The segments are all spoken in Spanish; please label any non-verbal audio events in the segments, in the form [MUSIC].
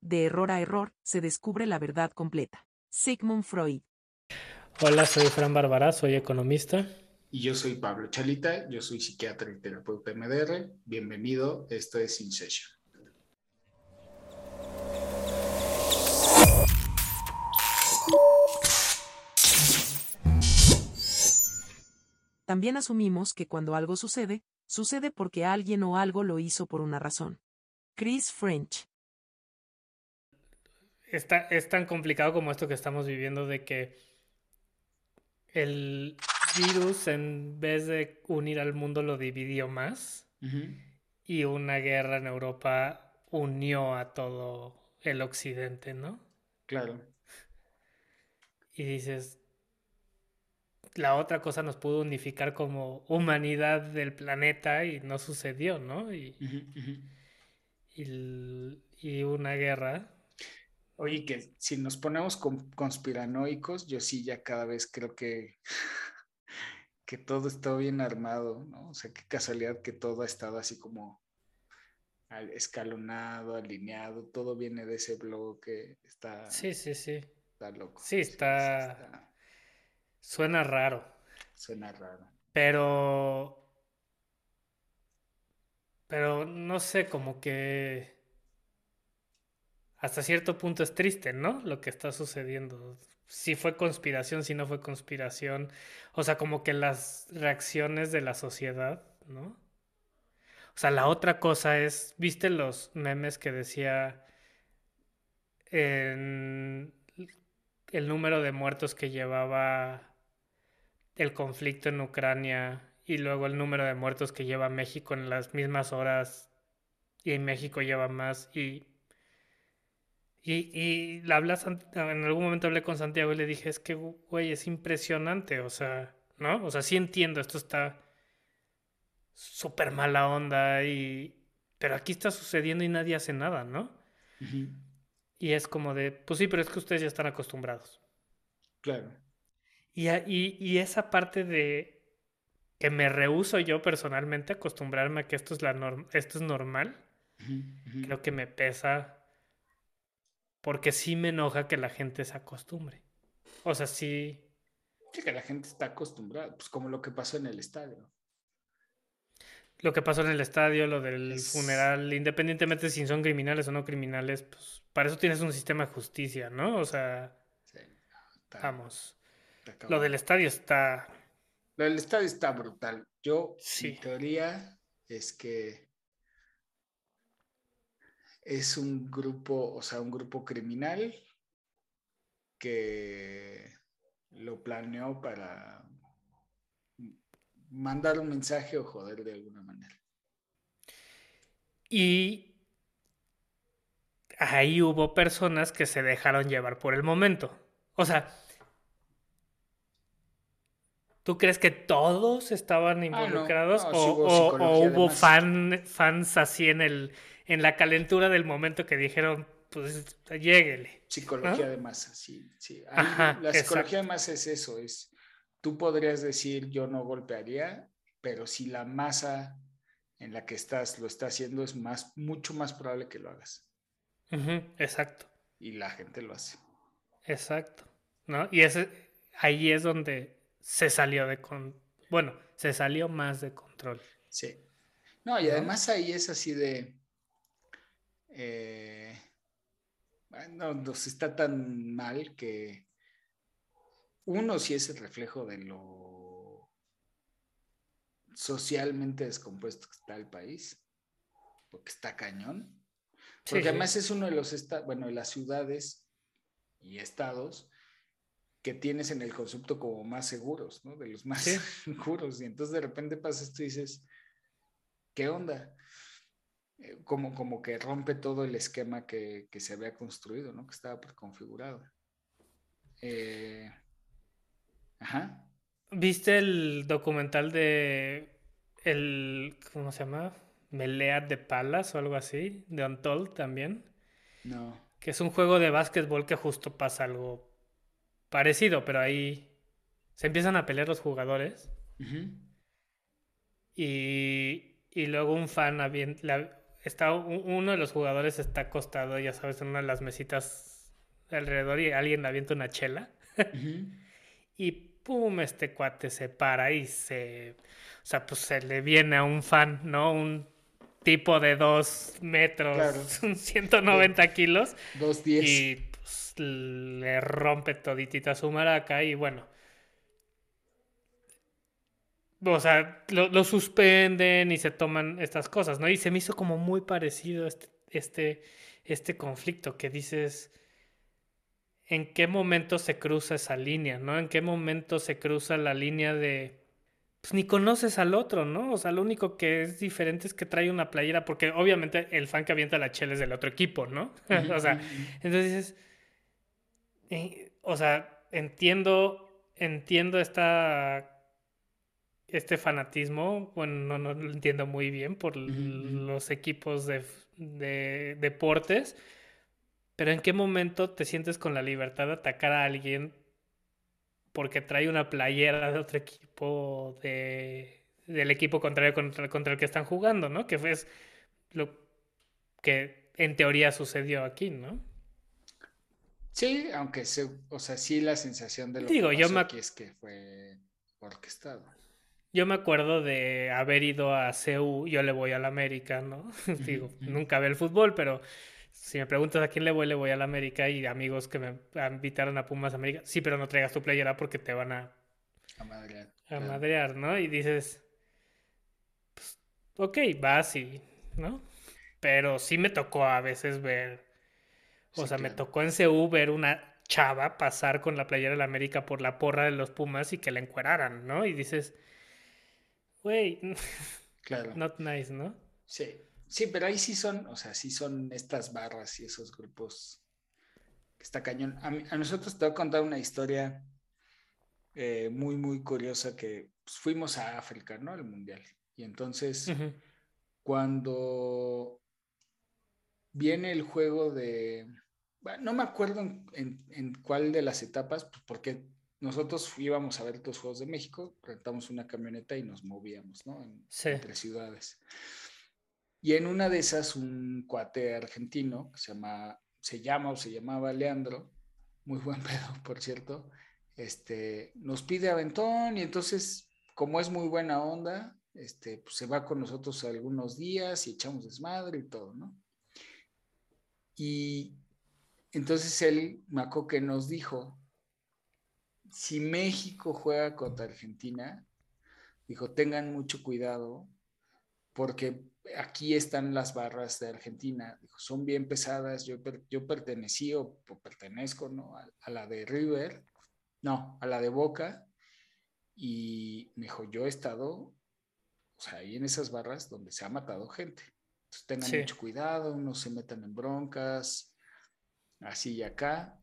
de error a error, se descubre la verdad completa. Sigmund Freud. Hola, soy Fran Bárbara, soy economista. Y yo soy Pablo Chalita, yo soy psiquiatra y terapeuta MDR. Bienvenido, esto es In Session. También asumimos que cuando algo sucede, sucede porque alguien o algo lo hizo por una razón. Chris French. Está, es tan complicado como esto que estamos viviendo de que el virus en vez de unir al mundo lo dividió más y una guerra en Europa unió a todo el occidente, ¿no? Claro. Y dices, la otra cosa nos pudo unificar como humanidad del planeta y no sucedió, ¿no? Y, y, una guerra. Oye, que si nos ponemos conspiranoicos, yo sí ya cada vez creo que, [LAUGHS] que todo está bien armado, ¿no? O sea, qué casualidad que todo ha estado así como escalonado, alineado, todo viene de ese bloque, está... Sí, sí, sí. Está loco. Sí, está... Suena raro. Suena raro. Pero. Pero no sé, como que. Hasta cierto punto es triste, ¿no? Lo que está sucediendo. Si fue conspiración, si no fue conspiración. O sea, como que las reacciones de la sociedad, ¿no? O sea, la otra cosa es. ¿Viste los memes que decía. En el número de muertos que llevaba el conflicto en Ucrania y luego el número de muertos que lleva México en las mismas horas y en México lleva más y y, y la hablas, en algún momento hablé con Santiago y le dije, es que, güey, es impresionante, o sea, ¿no? O sea, sí entiendo, esto está súper mala onda y... Pero aquí está sucediendo y nadie hace nada, ¿no? Y es como de, pues sí, pero es que ustedes ya están acostumbrados. Claro. Y, y, esa parte de que me rehuso yo personalmente a acostumbrarme a que esto es, la esto es normal, creo que me pesa porque sí me enoja que la gente se acostumbre. O sea, sí. Sí, que la gente está acostumbrada, pues como lo que pasó en el estadio. Lo que pasó en el estadio, lo del funeral, independientemente de si son criminales o no criminales, pues para eso tienes un sistema de justicia, ¿no? O sea, vamos. Lo del estadio está. Lo del estadio está brutal. Yo, mi teoría es que es un grupo, o sea, un grupo criminal que lo planeó para mandar un mensaje o joder de alguna manera. Y ahí hubo personas que se dejaron llevar por el momento. O sea, ¿Tú crees que todos estaban ah, involucrados o, hubo, fans así en, el, en la calentura del momento que dijeron, pues lléguele? Psicología de masa, sí. sí. la psicología de masa es eso, es, tú podrías decir yo no golpearía, pero si la masa en la que estás lo está haciendo es más, mucho más probable que lo hagas. exacto. Y la gente lo hace. Exacto. ¿No? Y ese, ahí es donde se salió de con bueno, se salió más de control. Sí. No, y además ahí es así de eh, no, nos está tan mal que uno sí es el reflejo de lo socialmente descompuesto que está el país, porque está cañón. Porque además es uno de los estados, bueno, de las ciudades y estados que tienes en el concepto como más seguros, ¿no? De los más [LAUGHS] seguros. Y entonces de repente pasa esto y dices, ¿qué onda? Eh, como, como que rompe todo el esquema que, se había construido, ¿no? Que estaba preconfigurado. Eh, ajá. ¿Viste el documental de el, ¿cómo se llama? Melea de Palas o algo así, de Untold también? No. Que es un juego de básquetbol que justo pasa algo parecido, pero ahí se empiezan a pelear los jugadores. y, y, luego un fan está uno de los jugadores está acostado, ya sabes, en una de las mesitas alrededor y alguien le avienta una chela. [LAUGHS] y pum, este cuate se para y se. O sea, pues se le viene a un fan, ¿no? Un tipo de dos metros, 190 [LAUGHS] kilos. Dos diez. Y pues le rompe toditita su maraca y bueno o sea, lo, suspenden y se toman estas cosas, ¿no? Y se me hizo como muy parecido este, este, este conflicto que dices, ¿en qué momento se cruza esa línea, ¿no? ¿En qué momento se cruza la línea de... Pues ni conoces al otro, ¿no? O sea, lo único que es diferente es que trae una playera, porque obviamente el fan que avienta la chela es del otro equipo, ¿no? [LAUGHS] o sea, entonces dices, eh, o sea, entiendo, entiendo esta este fanatismo, bueno, no, lo entiendo muy bien por los equipos de, deportes, pero ¿en qué momento te sientes con la libertad de atacar a alguien porque trae una playera de otro equipo, de, del equipo contrario contra, contra el que están jugando, ¿no? Que fue lo que en teoría sucedió aquí, ¿no? Sí, aunque se, o sea, sí la sensación de lo Digo, que aquí es que fue orquestado. Yo me acuerdo de haber ido a CEU, yo le voy al América, ¿no? [LAUGHS] Digo, nunca ve el fútbol, pero si me preguntas a quién le voy, le voy al América y amigos que me invitaron a Pumas América, sí, pero no traigas tu playera porque te van a... A madrear. A madrear, ¿no? Y dices, pues, ok, vas y, ¿no? Pero sí me tocó a veces ver, o sea, me tocó en CEU ver una chava pasar con la playera la América por la porra de los Pumas y que la encueraran, ¿no? Y dices güey, [LAUGHS] claro. not nice, ¿no? Sí, sí, pero ahí sí son, o sea, sí son estas barras y esos grupos que está cañón. A, nosotros te voy a contar una historia eh, muy, muy curiosa que pues, fuimos a África, ¿no? Al Mundial. Y entonces, cuando viene el juego de, no me acuerdo en, en, cuál de las etapas, pues porque nosotros íbamos a ver los Juegos de México, rentamos una camioneta y nos movíamos, ¿no? Entre ciudades. Y en una de esas, un cuate argentino que se llama, se llama o se llamaba Leandro, muy buen [LAUGHS] pedo, por cierto, este, nos pide aventón y entonces, como es muy buena onda, este, pues se va con nosotros algunos días y echamos desmadre y todo, ¿no? Y entonces él, Maco, que nos dijo, si México juega contra Argentina, dijo, tengan mucho cuidado porque aquí están las barras de Argentina. Dijo, son bien pesadas. Yo, yo pertenecí o, pertenezco ¿no? a, la de River, no, a la de Boca. Y me dijo, yo he estado, o sea, ahí en esas barras donde se ha matado gente. Entonces tengan mucho cuidado, no se metan en broncas, así y acá.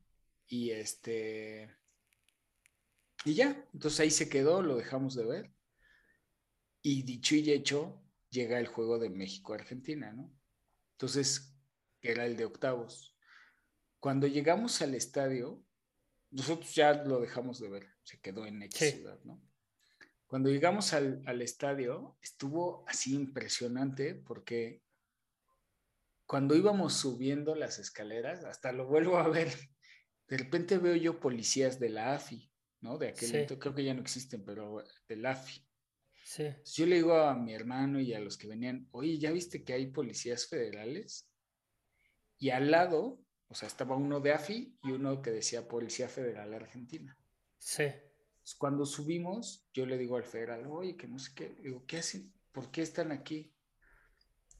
Y este, y ya, entonces ahí se quedó, lo dejamos de ver. Y dicho y hecho, llega el juego de México-Argentina, ¿no? Entonces, era el de octavos. Cuando llegamos al estadio, nosotros ya lo dejamos de ver, se quedó en X ciudad, ¿no? Cuando llegamos al, al estadio, estuvo así impresionante porque cuando íbamos subiendo las escaleras, hasta lo vuelvo a ver, de repente veo yo policías de la AFI ¿no? De aquel, creo que ya no existen, pero del AFI. Sí. Yo le digo a mi hermano y a los que venían, oye, ¿ya viste que hay policías federales? Y al lado, o sea, estaba uno de AFI y uno que decía Policía Federal Argentina. Sí. Cuando subimos, yo le digo al federal, oye, que no sé qué, digo, ¿qué hacen? ¿Por qué están aquí?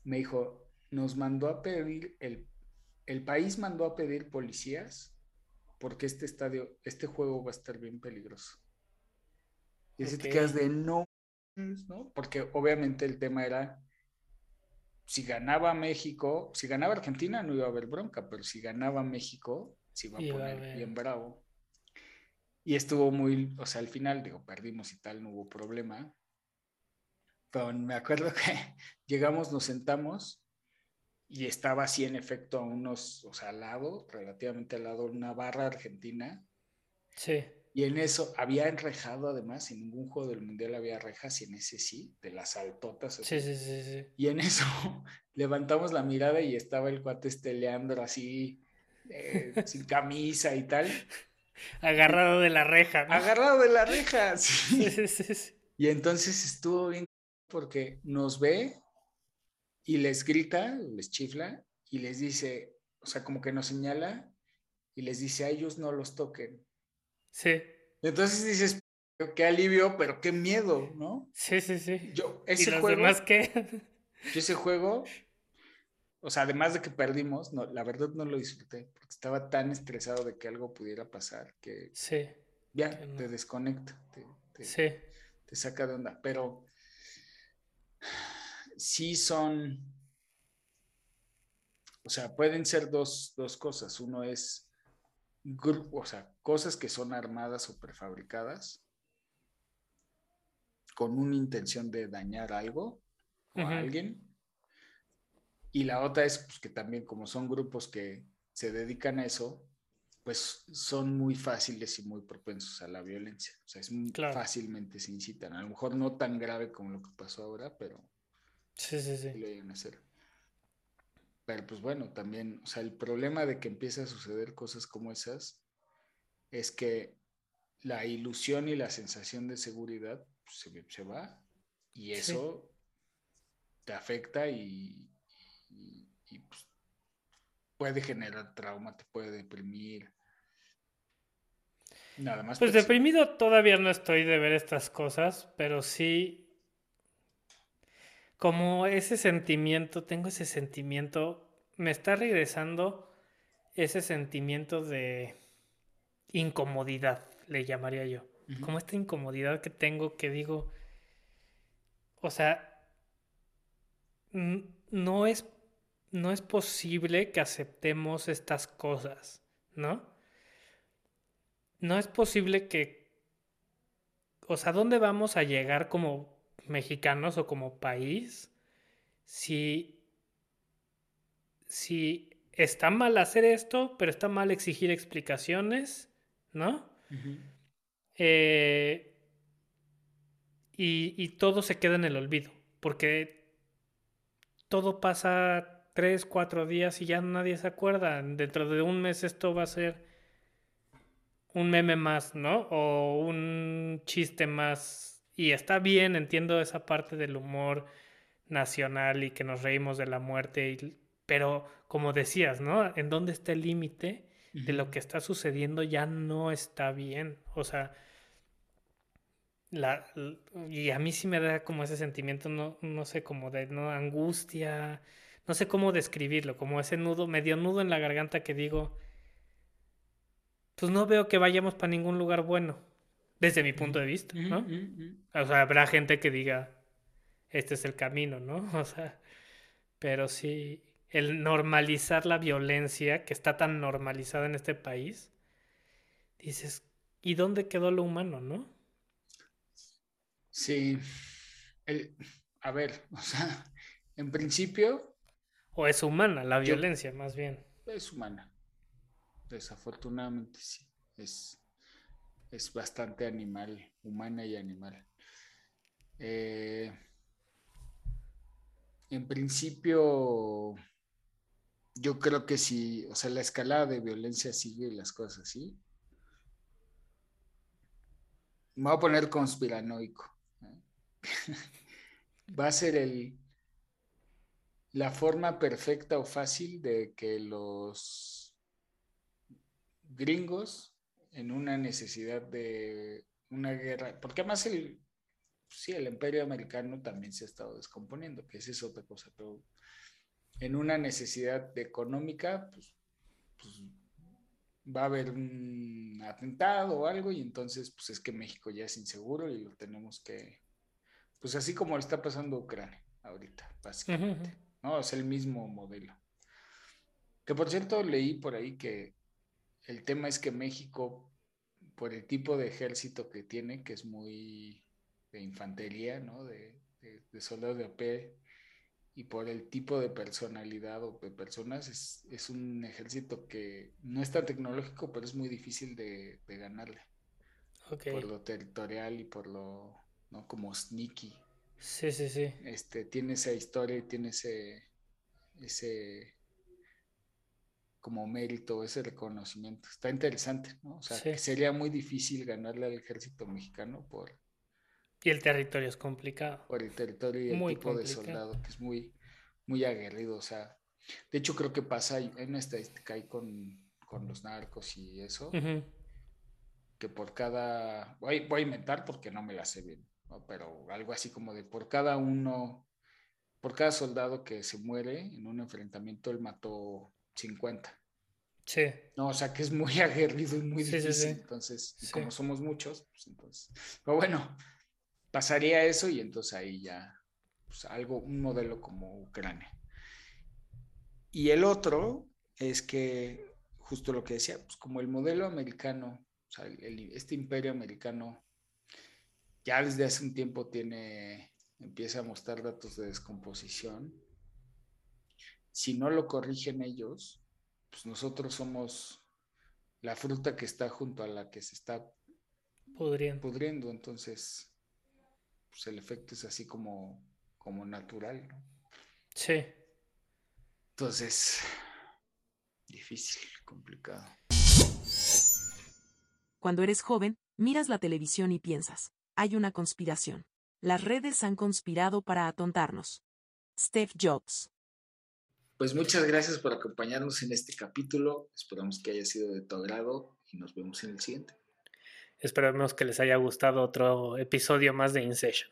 Me dijo, nos mandó a pedir, el, el país mandó a pedir policías porque este estadio, este juego va a estar bien peligroso. Y así te quedas de no, ¿no? Porque obviamente el tema era, si ganaba México, si ganaba Argentina no iba a haber bronca, pero si ganaba México, se iba a poner bien bravo. Y estuvo muy, o sea, al final, digo, perdimos y tal, no hubo problema. Pero me acuerdo [LAUGHS] que llegamos, nos sentamos y estaba así en efecto a unos, o sea, al lado, relativamente al lado, una barra argentina. Sí. Y en eso había enrejado además, en ningún juego del mundial había rejas y en ese sí, de las altotas. Sí, sí, sí, sí. Y en eso [LAUGHS] levantamos la mirada y estaba el cuate este Leandro así, eh, [LAUGHS] sin camisa y tal. Agarrado de la reja. Agarrado de la reja, [LAUGHS] sí. Sí, sí, sí. Y entonces estuvo bien porque nos ve y les grita, les chifla y les dice, o sea, como que nos señala y les dice a ellos no los toquen. Sí. Entonces dices, qué alivio, pero qué miedo, ¿no? Sí, sí, sí. Yo, ese ¿Y los juego, demás qué? [LAUGHS] yo ese juego, o sea, además de que perdimos, no, la verdad no lo disfruté, porque estaba tan estresado de que algo pudiera pasar que sí. ya te desconecta, te, te, Sí. te saca de onda. Pero sí son, o sea, pueden ser dos, dos cosas. Uno es, o sea, cosas que son armadas o prefabricadas con una intención de dañar algo o a alguien. Y la otra es pues, que también como son grupos que se dedican a eso, pues son muy fáciles y muy propensos a la violencia. O sea, es muy Claro. fácilmente se incitan. A lo mejor no tan grave como lo que pasó ahora, pero Sí, sí, sí sí. lo llegan a hacer. Pero pues bueno, también, o sea, el problema de que empiece a suceder cosas como esas es que la ilusión y la sensación de seguridad pues, se, se va y eso te afecta y, y- y, pues, puede generar trauma, te puede deprimir. Nada más. Pues deprimido todavía no estoy de ver estas cosas, pero sí como ese sentimiento, tengo ese sentimiento, me está regresando ese sentimiento de incomodidad, le llamaría yo. Como esta incomodidad que tengo que digo, o sea, no es, no es posible que aceptemos estas cosas, ¿no? No es posible que, o sea, ¿dónde vamos a llegar como mexicanos o como país si, si está mal hacer esto, pero está mal exigir explicaciones, ¿no? Eh, y, y todo se queda en el olvido, porque todo pasa tres, cuatro días y ya nadie se acuerda. Dentro de un mes esto va a ser un meme más, ¿no? O un chiste más. Y está bien, entiendo esa parte del humor nacional y que nos reímos de la muerte, y- pero como decías, ¿no? ¿En dónde está el límite? de lo que está sucediendo ya no está bien. O sea, la, y a mí sí me da como ese sentimiento, no, no sé, como de no angustia, no sé cómo describirlo, como ese nudo, medio nudo en la garganta que digo, pues no veo que vayamos para ningún lugar bueno, desde mi punto de vista, ¿no? O sea, habrá gente que diga, este es el camino, ¿no? [LAUGHS] O sea, pero sí, el normalizar la violencia que está tan normalizada en este país, dices, ¿y dónde quedó lo humano, no? Sí. El, a ver, [LAUGHS] o sea, en principio O es humana la Yo- violencia, más bien. es humana. Desafortunadamente sí. Es, es bastante animal, humana y animal. Eh, en principio, yo creo que si, o sea, la escalada de violencia sigue y las cosas así. Me voy a poner conspiranoico. ¿eh? [LAUGHS] Va a ser el, la forma perfecta o fácil de que los gringos en una necesidad de una guerra, porque además el, sí, el imperio americano también se ha estado descomponiendo, que esa es otra cosa, pero en una necesidad económica, pues, pues va a haber un atentado o algo y entonces pues es que México ya es inseguro y lo tenemos que, pues así como está pasando Ucrania ahorita, básicamente. Ujú, ujú. ¿no? Es el mismo modelo. Que por cierto leí por ahí que el tema es que México, por el tipo de ejército que tiene, que es muy de infantería, ¿no? De, de, de soldado de a pie, y por el tipo de personalidad o de personas, es, es un ejército que no es tan tecnológico, pero es muy difícil de, de ganarle. por lo territorial y por lo, ¿no? Como sneaky. Sí, sí, sí. Este, tiene esa historia y tiene ese, ese como mérito, ese reconocimiento. Está interesante, ¿no? O sea, que sería muy difícil ganarle al ejército mexicano por... Y el territorio es complicado. Por el territorio y el tipo de soldado, que es muy, muy aguerrido. O sea, de hecho creo que pasa, en una estadística ahí con, los narcos y eso, que por cada... Voy, voy, a inventar porque no me la sé bien, pero algo así como de por cada uno, por cada soldado que se muere en un enfrentamiento, él mató 50. Sí. No, o sea que es muy [LAUGHS] aguerrido y muy difícil. entonces, como somos muchos, pues entonces. Pero bueno, pasaría eso y entonces ahí ya, pues algo, un modelo como Ucrania. Y el otro es que, justo lo que decía, pues como el modelo americano, o sea, este imperio americano ya desde hace un tiempo tiene, empieza a mostrar datos de descomposición si no lo corrigen ellos, pues nosotros somos la fruta que está junto a la que se está pudriendo. pudriendo entonces, pues el efecto es así como, como natural, ¿no? Sí. Entonces, difícil, complicado. Cuando eres joven, miras la televisión y piensas, hay una conspiración. Las redes han conspirado para atontarnos. Steve Jobs. Pues muchas gracias por acompañarnos en este capítulo. Esperamos que haya sido de tu agrado y nos vemos en el siguiente. Esperamos que les haya gustado otro episodio más de InSession.